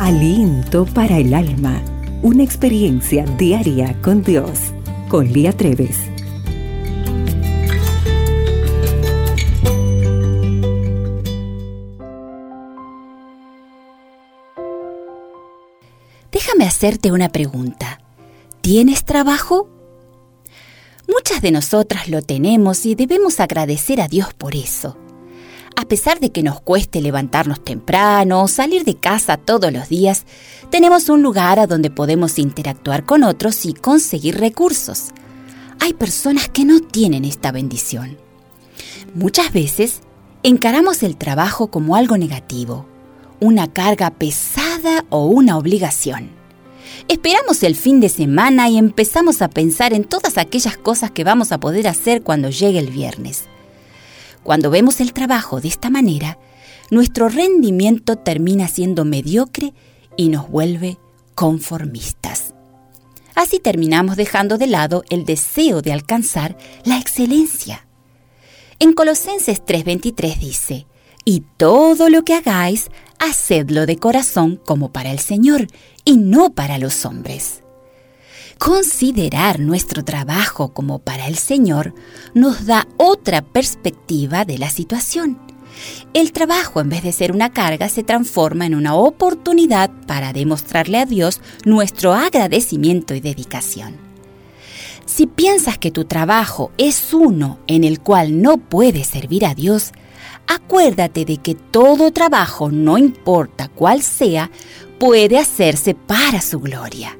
Aliento para el alma. Una experiencia diaria con Dios. Con Lía Treves. Déjame hacerte una pregunta. ¿Tienes trabajo? Muchas de nosotras lo tenemos y debemos agradecer a Dios por eso. A pesar de que nos cueste levantarnos temprano salir de casa todos los días, tenemos un lugar a donde podemos interactuar con otros y conseguir recursos. Hay personas que no tienen esta bendición. Muchas veces encaramos el trabajo como algo negativo, una carga pesada o una obligación. Esperamos el fin de semana y empezamos a pensar en todas aquellas cosas que vamos a poder hacer cuando llegue el viernes. Cuando vemos el trabajo de esta manera, nuestro rendimiento termina siendo mediocre y nos vuelve conformistas. Así terminamos dejando de lado el deseo de alcanzar la excelencia. En Colosenses 3:23 dice, y todo lo que hagáis, hacedlo de corazón como para el Señor y no para los hombres. Considerar nuestro trabajo como para el Señor nos da otra perspectiva de la situación. El trabajo, en vez de ser una carga, se transforma en una oportunidad para demostrarle a Dios nuestro agradecimiento y dedicación. Si piensas que tu trabajo es uno en el cual no puedes servir a Dios, acuérdate de que todo trabajo, no importa cuál sea, puede hacerse para su gloria.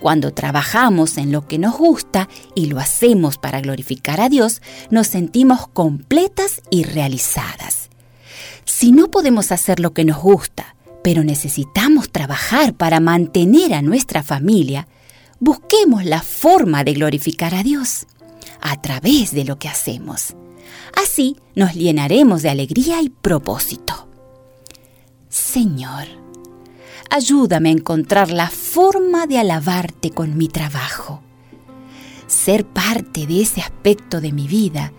Cuando trabajamos en lo que nos gusta y lo hacemos para glorificar a Dios, nos sentimos completas y realizadas. Si no podemos hacer lo que nos gusta, pero necesitamos trabajar para mantener a nuestra familia, busquemos la forma de glorificar a Dios a través de lo que hacemos. Así nos llenaremos de alegría y propósito. Señor, ayúdame a encontrar la forma de alabarte con mi trabajo. Ser parte de ese aspecto de mi vida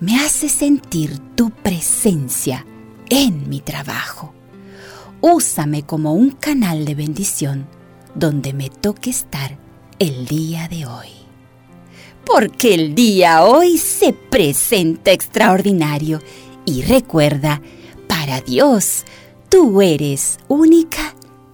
me hace sentir tu presencia en mi trabajo. Úsame como un canal de bendición donde me toque estar el día de hoy. Porque el día hoy se presenta extraordinario y recuerda, para Dios, tú eres única